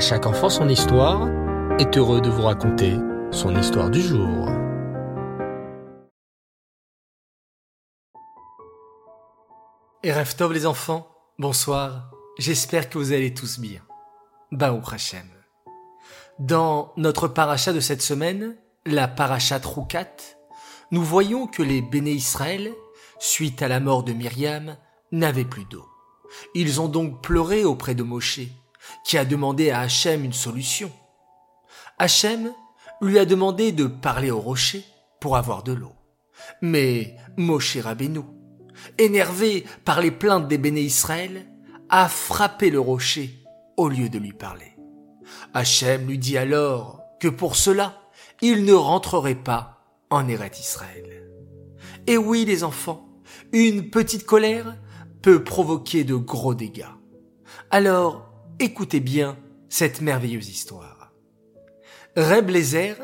Chaque enfant son histoire est heureux de vous raconter son histoire du jour. Et les enfants, bonsoir, j'espère que vous allez tous bien. Baruch Hashem. Dans notre paracha de cette semaine, la paracha Troukat, nous voyons que les béné Israël, suite à la mort de Myriam, n'avaient plus d'eau. Ils ont donc pleuré auprès de Moshe, qui a demandé à Hachem une solution. Hachem lui a demandé de parler au rocher pour avoir de l'eau. Mais Moshe Rabbeinu, énervé par les plaintes des béné Israël, a frappé le rocher au lieu de lui parler. Hachem lui dit alors que pour cela, il ne rentrerait pas en Eret Israël. Et oui, les enfants, une petite colère peut provoquer de gros dégâts. Alors, écoutez bien cette merveilleuse histoire. Reb Lezer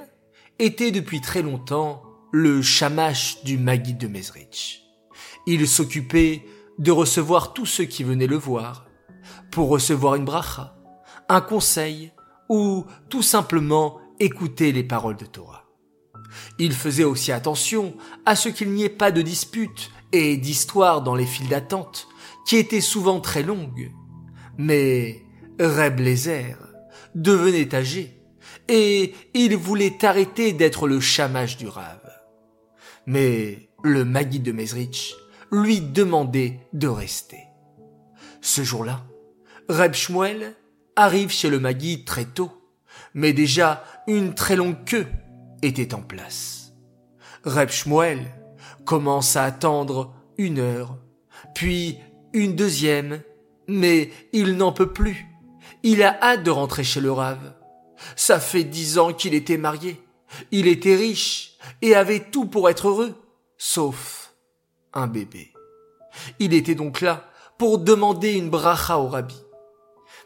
était depuis très longtemps le chamash du Maguid de Mezrich. Il s'occupait de recevoir tous ceux qui venaient le voir, pour recevoir une bracha, un conseil ou tout simplement écouter les paroles de Torah. Il faisait aussi attention à ce qu'il n'y ait pas de disputes et d'histoires dans les files d'attente, qui étaient souvent très longues. Mais Reb Lezer devenait âgé, et il voulait arrêter d'être le chamage du rave. Mais le Magui de Mezrich lui demandait de rester. Ce jour-là, Reb Shmuel arrive chez le Magui très tôt, mais déjà une très longue queue était en place. Reb Shmuel commence à attendre une heure, puis une deuxième, mais il n'en peut plus. Il a hâte de rentrer chez le Rave. Ça fait dix ans qu'il était marié. Il était riche et avait tout pour être heureux, sauf un bébé. Il était donc là pour demander une bracha au rabbi.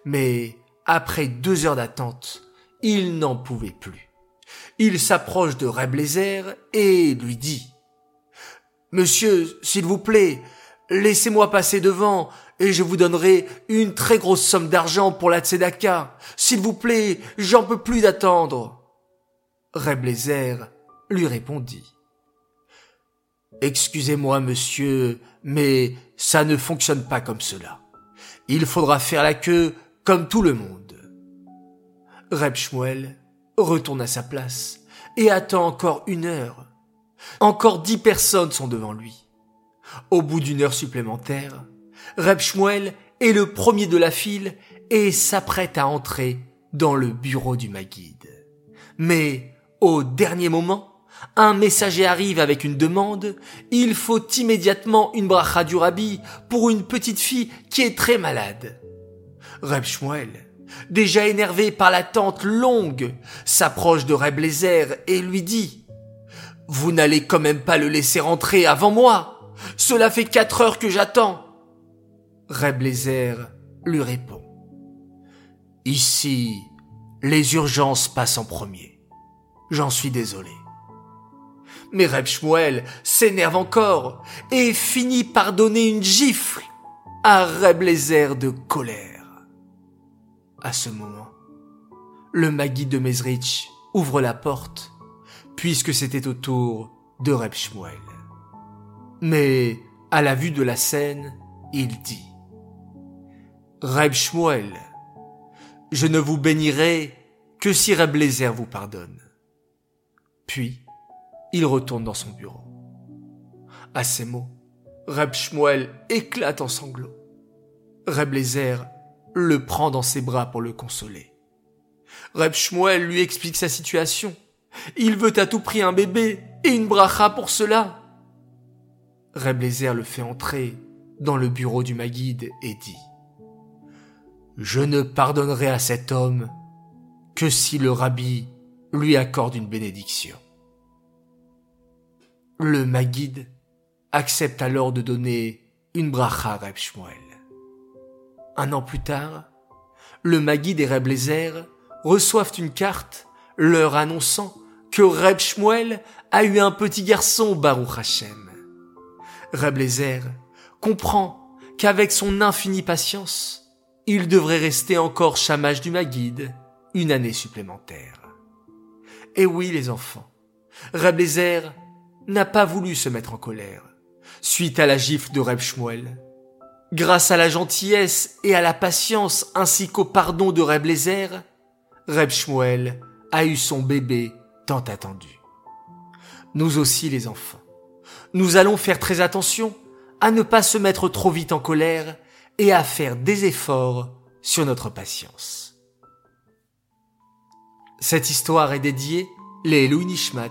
Mais après deux heures d'attente, il n'en pouvait plus. Il s'approche de Reb et lui dit Monsieur, s'il vous plaît, laissez-moi passer devant et je vous donnerai une très grosse somme d'argent pour la tzedaka. S'il vous plaît, j'en peux plus d'attendre. Reb lui répondit Excusez-moi, monsieur, mais ça ne fonctionne pas comme cela. Il faudra faire la queue comme tout le monde. Reb Shmuel retourne à sa place et attend encore une heure. Encore dix personnes sont devant lui. Au bout d'une heure supplémentaire, Reb Shmuel est le premier de la file et s'apprête à entrer dans le bureau du Maguide. Mais, au dernier moment, un messager arrive avec une demande, il faut immédiatement une bracha du rabbi pour une petite fille qui est très malade. Reb Shmuel déjà énervé par l'attente longue, s'approche de Reb et lui dit « Vous n'allez quand même pas le laisser rentrer avant moi Cela fait quatre heures que j'attends !» Reb lui répond « Ici, les urgences passent en premier. J'en suis désolé. » Mais Reb Shmuel s'énerve encore et finit par donner une gifle à Reb de colère. À ce moment, le Magui de Mezrich ouvre la porte, puisque c'était au tour de Reb Shmuel. Mais, à la vue de la scène, il dit Reb Shmuel, je ne vous bénirai que si Reb Lézer vous pardonne. Puis, il retourne dans son bureau. À ces mots, Reb Shmuel éclate en sanglots. Reb Lézer le prend dans ses bras pour le consoler. Reb Shmuel lui explique sa situation. Il veut à tout prix un bébé et une bracha pour cela. Reb le fait entrer dans le bureau du Maguide et dit Je ne pardonnerai à cet homme que si le rabbi lui accorde une bénédiction. Le Maguide accepte alors de donner une bracha à Reb Shmuel. Un an plus tard, le Magui des Reb reçoivent une carte leur annonçant que Reb Shmuel a eu un petit garçon Baruch Hashem. Reb comprend qu'avec son infinie patience, il devrait rester encore chamage du Magid une année supplémentaire. Et oui, les enfants, Reb n'a pas voulu se mettre en colère suite à la gifle de Reb Shmuel. Grâce à la gentillesse et à la patience ainsi qu'au pardon de Reb Lézer, Reb Shmuel a eu son bébé tant attendu. Nous aussi les enfants, nous allons faire très attention à ne pas se mettre trop vite en colère et à faire des efforts sur notre patience. Cette histoire est dédiée les Nishmat,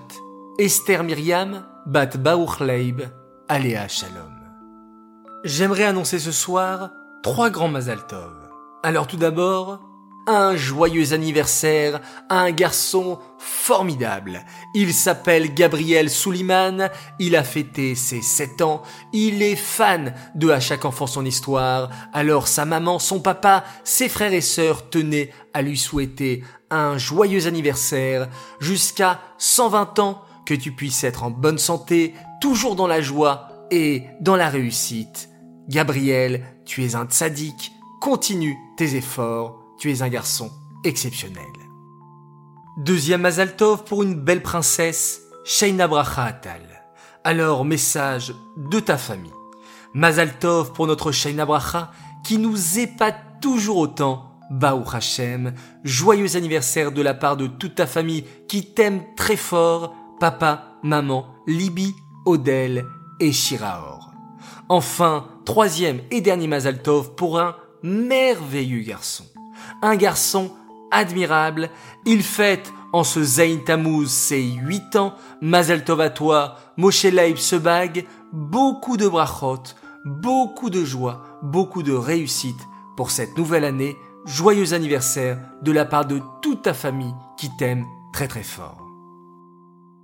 Esther Myriam, Bat Baouchleib, Aléa Shalom. J'aimerais annoncer ce soir trois grands Mazal Tov. Alors tout d'abord, un joyeux anniversaire à un garçon formidable. Il s'appelle Gabriel Souliman, il a fêté ses 7 ans, il est fan de À chaque enfant son histoire, alors sa maman, son papa, ses frères et sœurs tenaient à lui souhaiter un joyeux anniversaire jusqu'à 120 ans, que tu puisses être en bonne santé, toujours dans la joie et dans la réussite. Gabriel, tu es un tzaddik, continue tes efforts, tu es un garçon exceptionnel. Deuxième Mazaltov pour une belle princesse, Sheina Bracha Atal. Alors, message de ta famille. Mazaltov pour notre Sheina Bracha qui nous épate toujours autant. Baou Hashem, joyeux anniversaire de la part de toute ta famille qui t'aime très fort, papa, maman, Libye, Odel et Shiraor. Enfin, troisième et dernier Mazaltov pour un merveilleux garçon un garçon admirable. Il fête en ce Zain Tammuz ses huit ans, Mazel Tov à toi, Moshe Leib se beaucoup de brachot, beaucoup de joie, beaucoup de réussite pour cette nouvelle année. Joyeux anniversaire de la part de toute ta famille qui t'aime très très fort.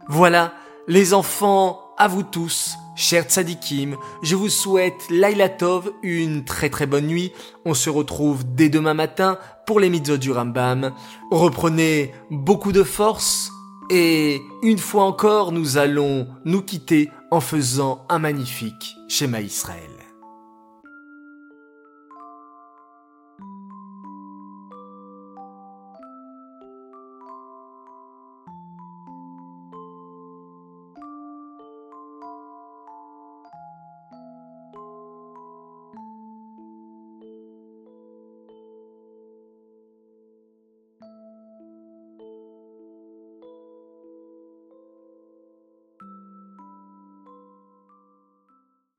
Voilà, les enfants, à vous tous, chers tzadikim, je vous souhaite Laila Tov, une très très bonne nuit. On se retrouve dès demain matin pour les mitzvot du Rambam. Reprenez beaucoup de force et une fois encore nous allons nous quitter en faisant un magnifique schéma Israël.